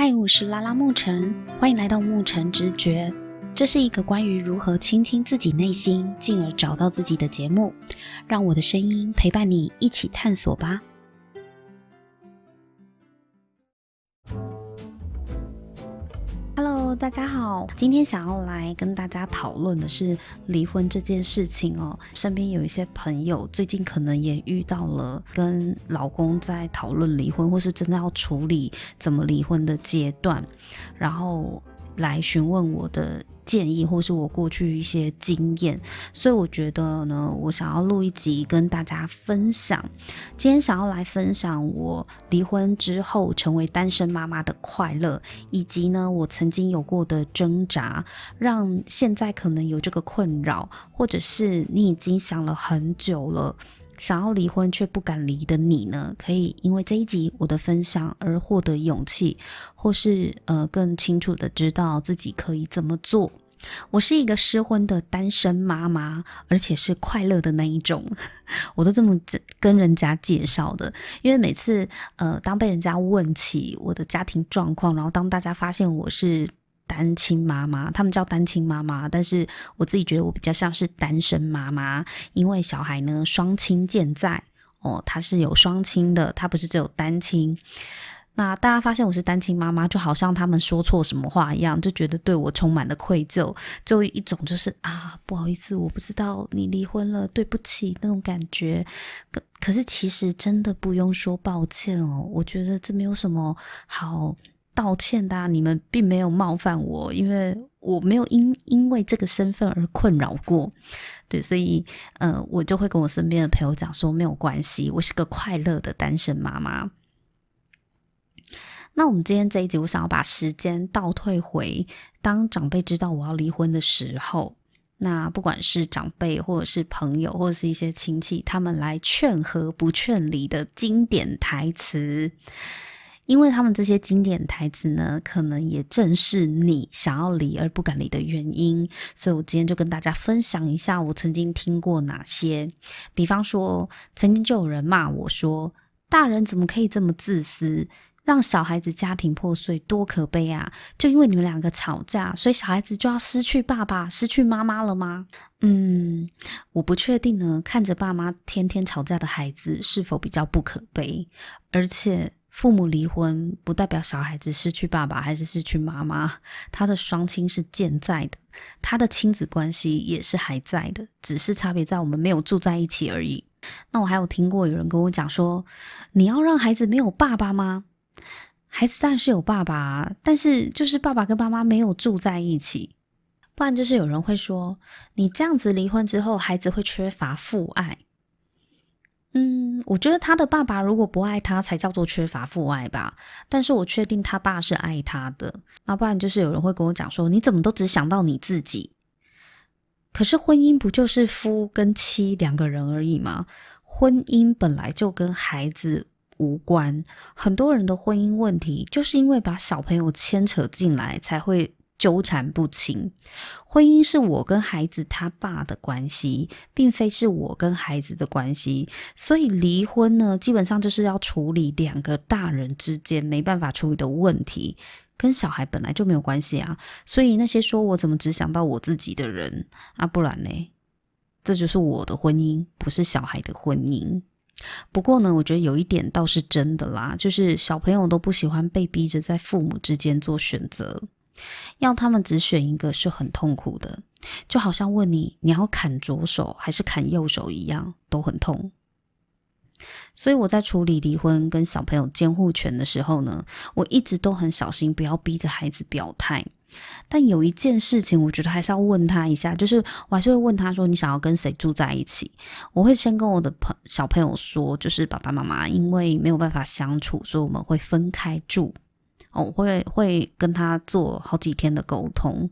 嗨，我是拉拉牧晨，欢迎来到牧晨直觉。这是一个关于如何倾听自己内心，进而找到自己的节目。让我的声音陪伴你一起探索吧。大家好，今天想要来跟大家讨论的是离婚这件事情哦。身边有一些朋友最近可能也遇到了跟老公在讨论离婚，或是真的要处理怎么离婚的阶段，然后来询问我的。建议或是我过去一些经验，所以我觉得呢，我想要录一集跟大家分享。今天想要来分享我离婚之后成为单身妈妈的快乐，以及呢，我曾经有过的挣扎，让现在可能有这个困扰，或者是你已经想了很久了。想要离婚却不敢离的你呢，可以因为这一集我的分享而获得勇气，或是呃更清楚的知道自己可以怎么做。我是一个失婚的单身妈妈，而且是快乐的那一种，我都这么跟人家介绍的。因为每次呃当被人家问起我的家庭状况，然后当大家发现我是。单亲妈妈，他们叫单亲妈妈，但是我自己觉得我比较像是单身妈妈，因为小孩呢双亲健在哦，他是有双亲的，他不是只有单亲。那大家发现我是单亲妈妈，就好像他们说错什么话一样，就觉得对我充满了愧疚，就一种就是啊不好意思，我不知道你离婚了，对不起那种感觉。可可是其实真的不用说抱歉哦，我觉得这没有什么好。道歉的啊，你们并没有冒犯我，因为我没有因因为这个身份而困扰过，对，所以呃，我就会跟我身边的朋友讲说没有关系，我是个快乐的单身妈妈。那我们今天这一集，我想要把时间倒退回当长辈知道我要离婚的时候，那不管是长辈或者是朋友或者是一些亲戚，他们来劝和不劝离的经典台词。因为他们这些经典台词呢，可能也正是你想要离而不敢离的原因，所以我今天就跟大家分享一下我曾经听过哪些。比方说，曾经就有人骂我说：“大人怎么可以这么自私，让小孩子家庭破碎，多可悲啊！就因为你们两个吵架，所以小孩子就要失去爸爸、失去妈妈了吗？”嗯，我不确定呢。看着爸妈天天吵架的孩子，是否比较不可悲？而且。父母离婚不代表小孩子失去爸爸还是失去妈妈，他的双亲是健在的，他的亲子关系也是还在的，只是差别在我们没有住在一起而已。那我还有听过有人跟我讲说，你要让孩子没有爸爸吗？孩子当然是有爸爸，但是就是爸爸跟妈妈没有住在一起，不然就是有人会说，你这样子离婚之后，孩子会缺乏父爱。嗯，我觉得他的爸爸如果不爱他，才叫做缺乏父爱吧。但是我确定他爸是爱他的。那不然就是有人会跟我讲说，你怎么都只想到你自己？可是婚姻不就是夫跟妻两个人而已吗？婚姻本来就跟孩子无关。很多人的婚姻问题，就是因为把小朋友牵扯进来，才会。纠缠不清，婚姻是我跟孩子他爸的关系，并非是我跟孩子的关系。所以离婚呢，基本上就是要处理两个大人之间没办法处理的问题，跟小孩本来就没有关系啊。所以那些说我怎么只想到我自己的人啊，不然呢？这就是我的婚姻，不是小孩的婚姻。不过呢，我觉得有一点倒是真的啦，就是小朋友都不喜欢被逼着在父母之间做选择。要他们只选一个是很痛苦的，就好像问你你要砍左手还是砍右手一样，都很痛。所以我在处理离婚跟小朋友监护权的时候呢，我一直都很小心，不要逼着孩子表态。但有一件事情，我觉得还是要问他一下，就是我还是会问他说：“你想要跟谁住在一起？”我会先跟我的朋小朋友说，就是爸爸妈妈因为没有办法相处，所以我们会分开住。我会会跟他做好几天的沟通，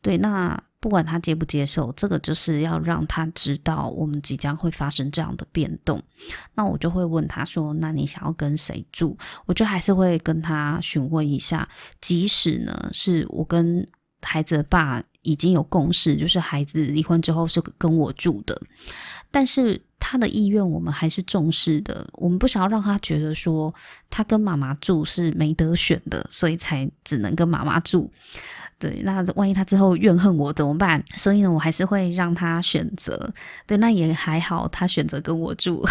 对，那不管他接不接受，这个就是要让他知道我们即将会发生这样的变动。那我就会问他说：“那你想要跟谁住？”我就还是会跟他询问一下，即使呢是我跟孩子的爸已经有共识，就是孩子离婚之后是跟我住的。但是他的意愿我们还是重视的，我们不想要让他觉得说他跟妈妈住是没得选的，所以才只能跟妈妈住。对，那万一他之后怨恨我怎么办？所以呢，我还是会让他选择。对，那也还好，他选择跟我住，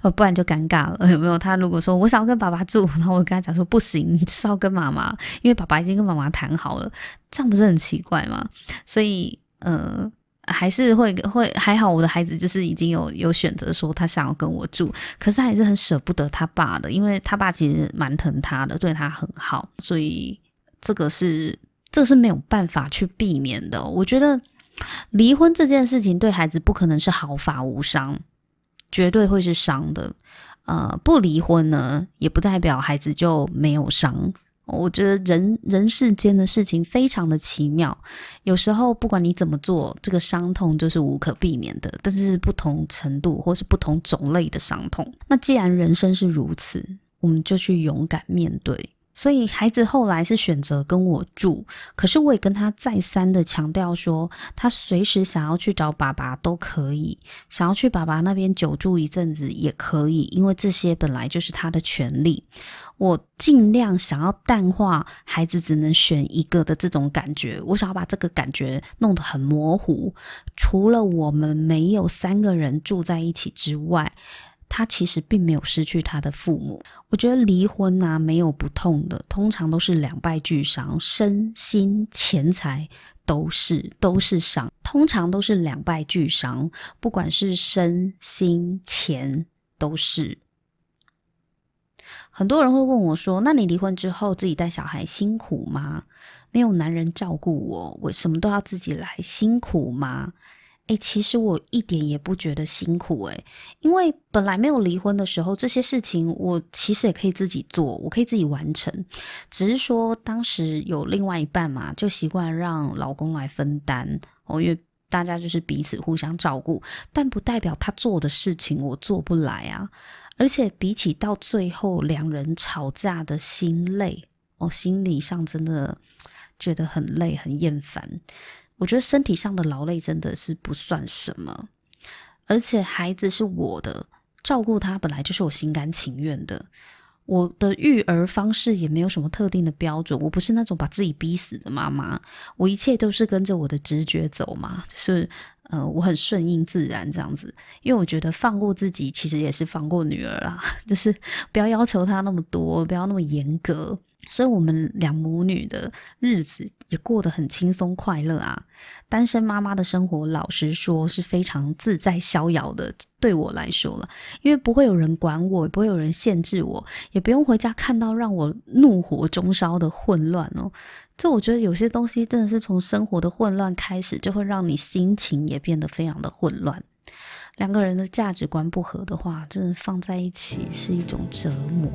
呃，不然就尴尬了，有没有？他如果说我想要跟爸爸住，然后我跟他讲说不行，是要跟妈妈，因为爸爸已经跟妈妈谈好了，这样不是很奇怪吗？所以，呃，还是会会还好，我的孩子就是已经有有选择说他想要跟我住，可是还是很舍不得他爸的，因为他爸其实蛮疼他的，对他很好，所以这个是。这是没有办法去避免的。我觉得离婚这件事情对孩子不可能是毫发无伤，绝对会是伤的。呃，不离婚呢，也不代表孩子就没有伤。我觉得人人世间的事情非常的奇妙，有时候不管你怎么做，这个伤痛就是无可避免的，但是不同程度或是不同种类的伤痛。那既然人生是如此，我们就去勇敢面对。所以孩子后来是选择跟我住，可是我也跟他再三的强调说，他随时想要去找爸爸都可以，想要去爸爸那边久住一阵子也可以，因为这些本来就是他的权利。我尽量想要淡化孩子只能选一个的这种感觉，我想要把这个感觉弄得很模糊。除了我们没有三个人住在一起之外。他其实并没有失去他的父母。我觉得离婚啊，没有不痛的，通常都是两败俱伤，身心钱财都是都是伤，通常都是两败俱伤，不管是身心钱都是。很多人会问我说：“那你离婚之后自己带小孩辛苦吗？没有男人照顾我，我什么都要自己来，辛苦吗？”诶，其实我一点也不觉得辛苦诶，因为本来没有离婚的时候，这些事情我其实也可以自己做，我可以自己完成。只是说当时有另外一半嘛，就习惯让老公来分担哦，因为大家就是彼此互相照顾，但不代表他做的事情我做不来啊。而且比起到最后两人吵架的心累，我心理上真的觉得很累，很厌烦。我觉得身体上的劳累真的是不算什么，而且孩子是我的，照顾他本来就是我心甘情愿的。我的育儿方式也没有什么特定的标准，我不是那种把自己逼死的妈妈，我一切都是跟着我的直觉走嘛，就是呃，我很顺应自然这样子。因为我觉得放过自己，其实也是放过女儿啦，就是不要要求她那么多，不要那么严格。所以，我们两母女的日子也过得很轻松快乐啊。单身妈妈的生活，老实说是非常自在逍遥的。对我来说了，因为不会有人管我，也不会有人限制我，也不用回家看到让我怒火中烧的混乱哦。这我觉得有些东西真的是从生活的混乱开始，就会让你心情也变得非常的混乱。两个人的价值观不合的话，真的放在一起是一种折磨。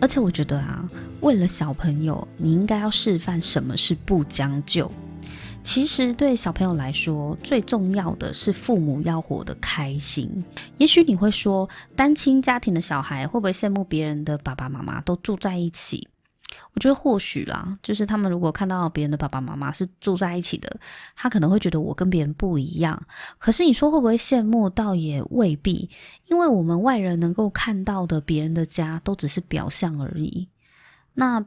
而且我觉得啊，为了小朋友，你应该要示范什么是不将就。其实对小朋友来说，最重要的是父母要活得开心。也许你会说，单亲家庭的小孩会不会羡慕别人的爸爸妈妈都住在一起？我觉得或许啦，就是他们如果看到别人的爸爸妈妈是住在一起的，他可能会觉得我跟别人不一样。可是你说会不会羡慕？倒也未必，因为我们外人能够看到的别人的家，都只是表象而已。那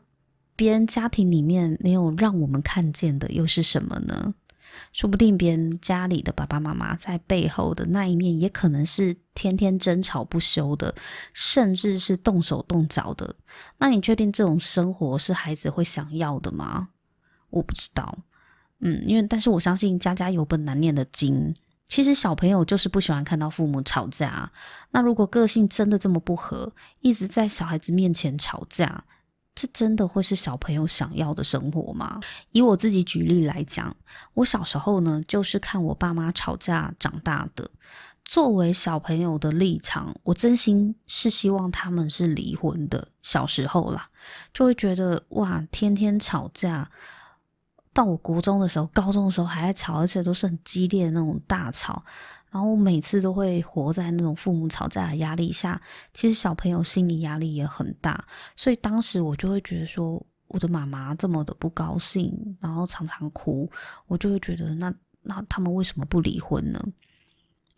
别人家庭里面没有让我们看见的，又是什么呢？说不定别人家里的爸爸妈妈在背后的那一面，也可能是天天争吵不休的，甚至是动手动脚的。那你确定这种生活是孩子会想要的吗？我不知道。嗯，因为但是我相信家家有本难念的经。其实小朋友就是不喜欢看到父母吵架。那如果个性真的这么不合，一直在小孩子面前吵架。这真的会是小朋友想要的生活吗？以我自己举例来讲，我小时候呢，就是看我爸妈吵架长大的。作为小朋友的立场，我真心是希望他们是离婚的。小时候啦，就会觉得哇，天天吵架。到我国中的时候、高中的时候还在吵，而且都是很激烈的那种大吵。然后每次都会活在那种父母吵架的压力下，其实小朋友心理压力也很大。所以当时我就会觉得说，我的妈妈这么的不高兴，然后常常哭，我就会觉得那那他们为什么不离婚呢？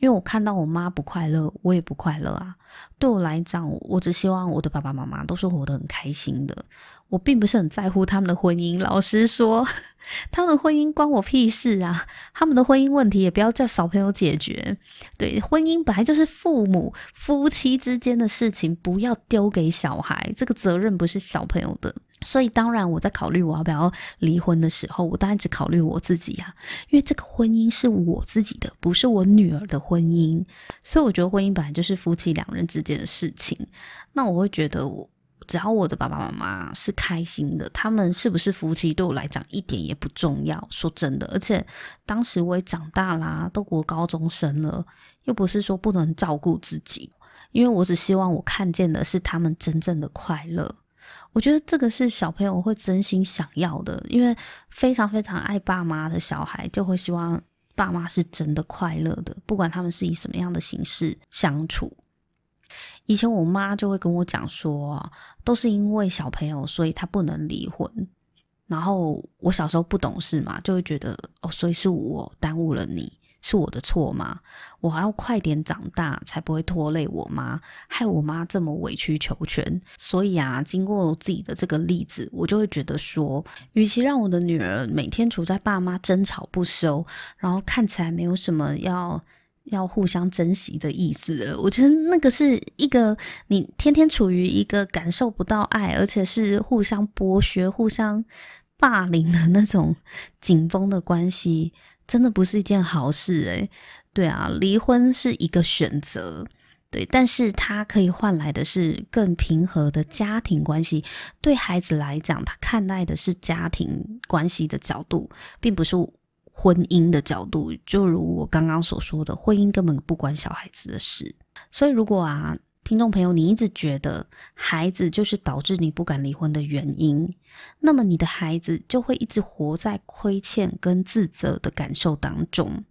因为我看到我妈不快乐，我也不快乐啊。对我来讲，我只希望我的爸爸妈妈都是活得很开心的。我并不是很在乎他们的婚姻。老实说，他们的婚姻关我屁事啊！他们的婚姻问题也不要叫小朋友解决。对，婚姻本来就是父母夫妻之间的事情，不要丢给小孩。这个责任不是小朋友的。所以，当然我在考虑我要不要离婚的时候，我当然只考虑我自己啊，因为这个婚姻是我自己的，不是我女儿的婚姻。所以，我觉得婚姻本来就是夫妻两人之间的事情。那我会觉得我，我只要我的爸爸妈妈是开心的，他们是不是夫妻对我来讲一点也不重要。说真的，而且当时我也长大啦，都国高中生了，又不是说不能照顾自己，因为我只希望我看见的是他们真正的快乐。我觉得这个是小朋友会真心想要的，因为非常非常爱爸妈的小孩就会希望爸妈是真的快乐的，不管他们是以什么样的形式相处。以前我妈就会跟我讲说，都是因为小朋友，所以他不能离婚。然后我小时候不懂事嘛，就会觉得哦，所以是我耽误了你。是我的错吗？我还要快点长大，才不会拖累我妈，害我妈这么委曲求全。所以啊，经过自己的这个例子，我就会觉得说，与其让我的女儿每天处在爸妈争吵不休，然后看起来没有什么要要互相珍惜的意思，我觉得那个是一个你天天处于一个感受不到爱，而且是互相剥削、互相霸凌的那种紧绷的关系。真的不是一件好事诶，对啊，离婚是一个选择，对，但是它可以换来的是更平和的家庭关系。对孩子来讲，他看待的是家庭关系的角度，并不是婚姻的角度。就如我刚刚所说的，婚姻根本不关小孩子的事。所以，如果啊。听众朋友，你一直觉得孩子就是导致你不敢离婚的原因，那么你的孩子就会一直活在亏欠跟自责的感受当中，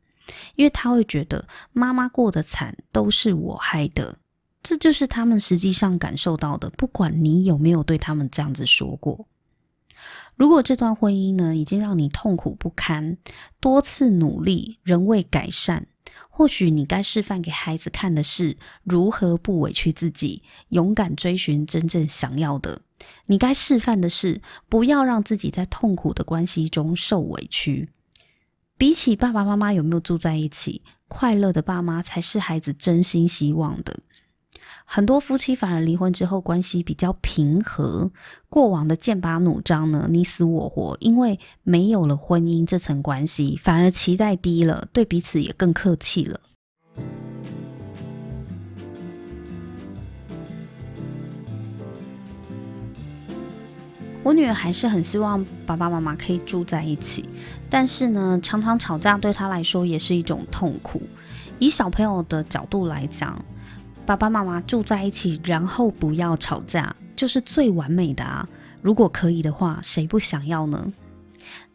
因为他会觉得妈妈过得惨都是我害的，这就是他们实际上感受到的。不管你有没有对他们这样子说过，如果这段婚姻呢，已经让你痛苦不堪，多次努力仍未改善。或许你该示范给孩子看的是如何不委屈自己，勇敢追寻真正想要的。你该示范的是不要让自己在痛苦的关系中受委屈。比起爸爸妈妈有没有住在一起，快乐的爸妈才是孩子真心希望的。很多夫妻反而离婚之后关系比较平和，过往的剑拔弩张呢，你死我活，因为没有了婚姻这层关系，反而期待低了，对彼此也更客气了。我女儿还是很希望爸爸妈妈可以住在一起，但是呢，常常吵架对她来说也是一种痛苦。以小朋友的角度来讲。爸爸妈妈住在一起，然后不要吵架，就是最完美的啊！如果可以的话，谁不想要呢？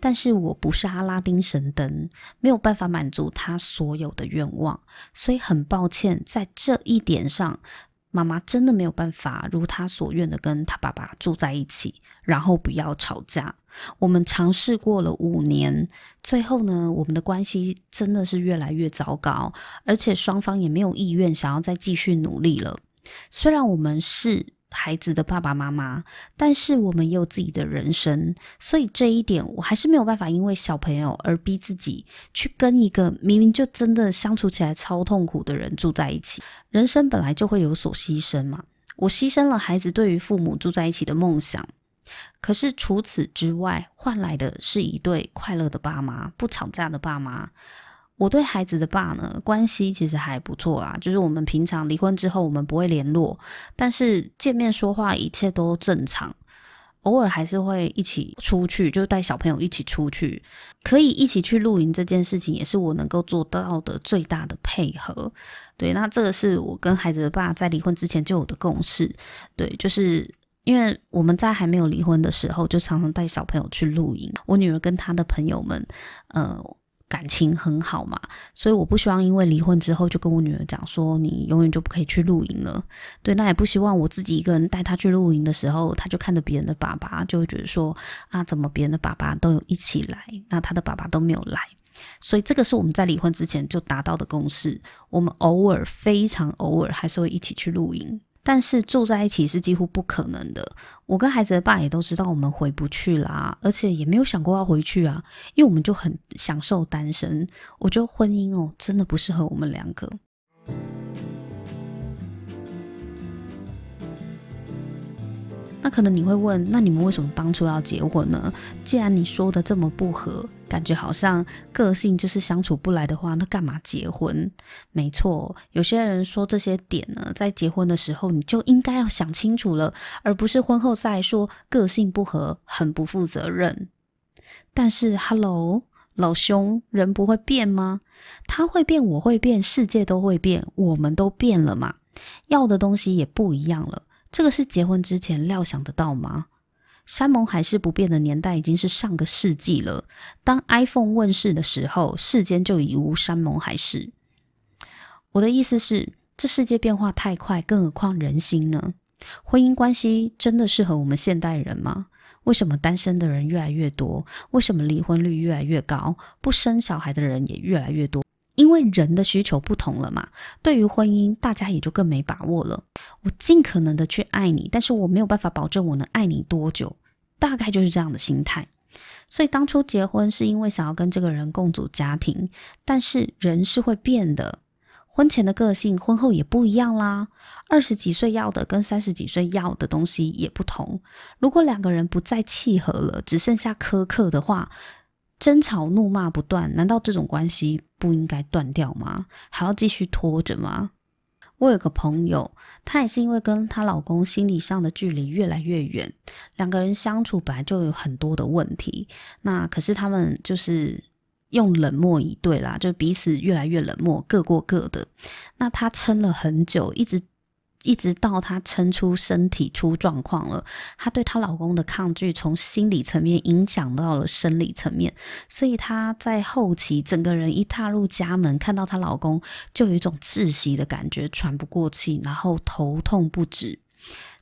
但是我不是阿拉丁神灯，没有办法满足他所有的愿望，所以很抱歉，在这一点上，妈妈真的没有办法如她所愿的跟他爸爸住在一起，然后不要吵架。我们尝试过了五年，最后呢，我们的关系真的是越来越糟糕，而且双方也没有意愿想要再继续努力了。虽然我们是孩子的爸爸妈妈，但是我们也有自己的人生，所以这一点我还是没有办法因为小朋友而逼自己去跟一个明明就真的相处起来超痛苦的人住在一起。人生本来就会有所牺牲嘛，我牺牲了孩子对于父母住在一起的梦想。可是除此之外，换来的是一对快乐的爸妈，不吵架的爸妈。我对孩子的爸呢，关系其实还不错啊，就是我们平常离婚之后，我们不会联络，但是见面说话一切都正常。偶尔还是会一起出去，就带小朋友一起出去，可以一起去露营这件事情，也是我能够做到的最大的配合。对，那这个是我跟孩子的爸在离婚之前就有的共识。对，就是。因为我们在还没有离婚的时候，就常常带小朋友去露营。我女儿跟她的朋友们，呃，感情很好嘛，所以我不希望因为离婚之后就跟我女儿讲说，你永远就不可以去露营了。对，那也不希望我自己一个人带她去露营的时候，她就看着别人的爸爸，就会觉得说啊，怎么别人的爸爸都有一起来，那她的爸爸都没有来。所以这个是我们在离婚之前就达到的共识。我们偶尔，非常偶尔，还是会一起去露营。但是住在一起是几乎不可能的。我跟孩子的爸也都知道我们回不去啦，而且也没有想过要回去啊，因为我们就很享受单身。我觉得婚姻哦，真的不适合我们两个。那可能你会问，那你们为什么当初要结婚呢？既然你说的这么不合，感觉好像个性就是相处不来的话，那干嘛结婚？没错，有些人说这些点呢，在结婚的时候你就应该要想清楚了，而不是婚后再说个性不合，很不负责任。但是，Hello，老兄，人不会变吗？他会变，我会变，世界都会变，我们都变了嘛，要的东西也不一样了。这个是结婚之前料想得到吗？山盟海誓不变的年代已经是上个世纪了。当 iPhone 问世的时候，世间就已无山盟海誓。我的意思是，这世界变化太快，更何况人心呢？婚姻关系真的适合我们现代人吗？为什么单身的人越来越多？为什么离婚率越来越高？不生小孩的人也越来越多？因为人的需求不同了嘛，对于婚姻，大家也就更没把握了。我尽可能的去爱你，但是我没有办法保证我能爱你多久，大概就是这样的心态。所以当初结婚是因为想要跟这个人共组家庭，但是人是会变的，婚前的个性，婚后也不一样啦。二十几岁要的跟三十几岁要的东西也不同。如果两个人不再契合了，只剩下苛刻的话，争吵怒骂不断，难道这种关系不应该断掉吗？还要继续拖着吗？我有个朋友，她也是因为跟她老公心理上的距离越来越远，两个人相处本来就有很多的问题，那可是他们就是用冷漠以对啦，就彼此越来越冷漠，各过各的。那她撑了很久，一直。一直到她撑出身体出状况了，她对她老公的抗拒从心理层面影响到了生理层面，所以她在后期整个人一踏入家门，看到她老公就有一种窒息的感觉，喘不过气，然后头痛不止。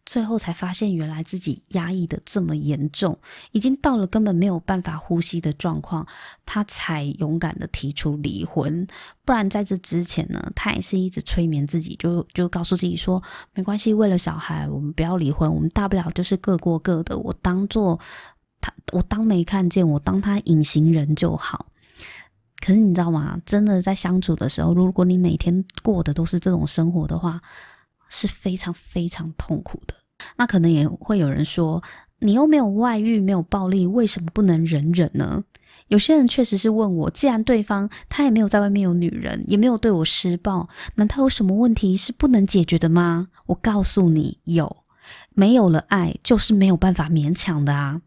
最后才发现，原来自己压抑的这么严重，已经到了根本没有办法呼吸的状况，他才勇敢的提出离婚。不然在这之前呢，他也是一直催眠自己，就就告诉自己说，没关系，为了小孩，我们不要离婚，我们大不了就是各过各的，我当做他，我当没看见，我当他隐形人就好。可是你知道吗？真的在相处的时候，如果你每天过的都是这种生活的话，是非常非常痛苦的。那可能也会有人说，你又没有外遇，没有暴力，为什么不能忍忍呢？有些人确实是问我，既然对方他也没有在外面有女人，也没有对我施暴，难道有什么问题是不能解决的吗？我告诉你，有，没有了爱就是没有办法勉强的啊。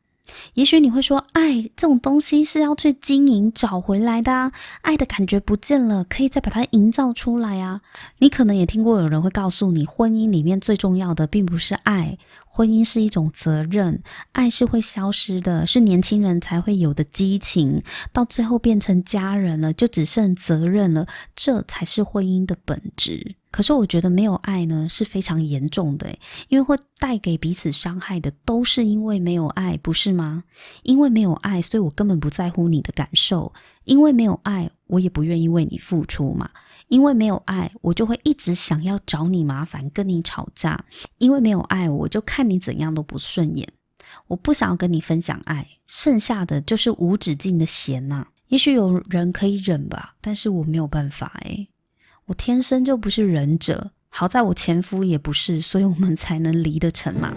也许你会说，爱这种东西是要去经营找回来的啊，爱的感觉不见了，可以再把它营造出来啊。你可能也听过有人会告诉你，婚姻里面最重要的并不是爱，婚姻是一种责任，爱是会消失的，是年轻人才会有的激情，到最后变成家人了，就只剩责任了，这才是婚姻的本质。可是我觉得没有爱呢，是非常严重的，因为会带给彼此伤害的都是因为没有爱，不是吗？因为没有爱，所以我根本不在乎你的感受；因为没有爱，我也不愿意为你付出嘛；因为没有爱，我就会一直想要找你麻烦，跟你吵架；因为没有爱，我就看你怎样都不顺眼。我不想要跟你分享爱，剩下的就是无止境的嫌呐。也许有人可以忍吧，但是我没有办法诶。我天生就不是忍者，好在我前夫也不是，所以我们才能离得成嘛。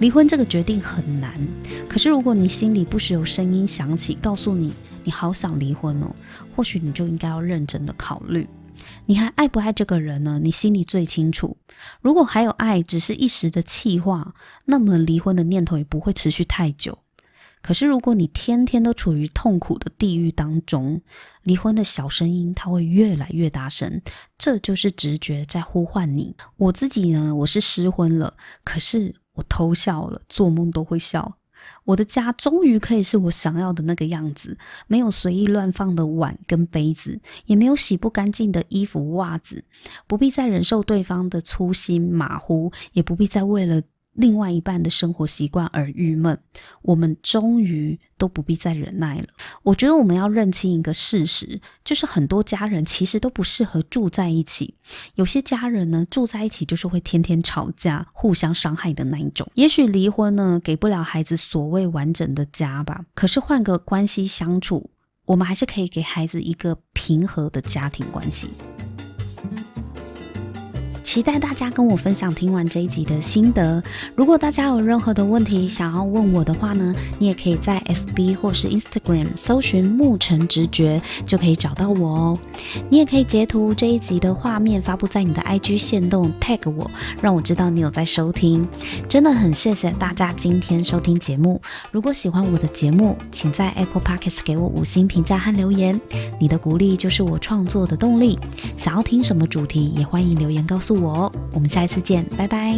离婚这个决定很难，可是如果你心里不时有声音响起，告诉你你好想离婚哦，或许你就应该要认真的考虑，你还爱不爱这个人呢？你心里最清楚。如果还有爱，只是一时的气话，那么离婚的念头也不会持续太久。可是如果你天天都处于痛苦的地狱当中，离婚的小声音它会越来越大声，这就是直觉在呼唤你。我自己呢，我是失婚了，可是我偷笑了，做梦都会笑。我的家终于可以是我想要的那个样子，没有随意乱放的碗跟杯子，也没有洗不干净的衣服袜子，不必再忍受对方的粗心马虎，也不必再为了。另外一半的生活习惯而郁闷，我们终于都不必再忍耐了。我觉得我们要认清一个事实，就是很多家人其实都不适合住在一起。有些家人呢，住在一起就是会天天吵架、互相伤害的那一种。也许离婚呢，给不了孩子所谓完整的家吧。可是换个关系相处，我们还是可以给孩子一个平和的家庭关系。期待大家跟我分享听完这一集的心得。如果大家有任何的问题想要问我的话呢，你也可以在 FB 或是 Instagram 搜寻牧尘直觉，就可以找到我哦。你也可以截图这一集的画面发布在你的 IG 线动，tag 我，让我知道你有在收听。真的很谢谢大家今天收听节目。如果喜欢我的节目，请在 Apple Podcast 给我五星评价和留言。你的鼓励就是我创作的动力。想要听什么主题，也欢迎留言告诉我。我，我们下一次见，拜拜。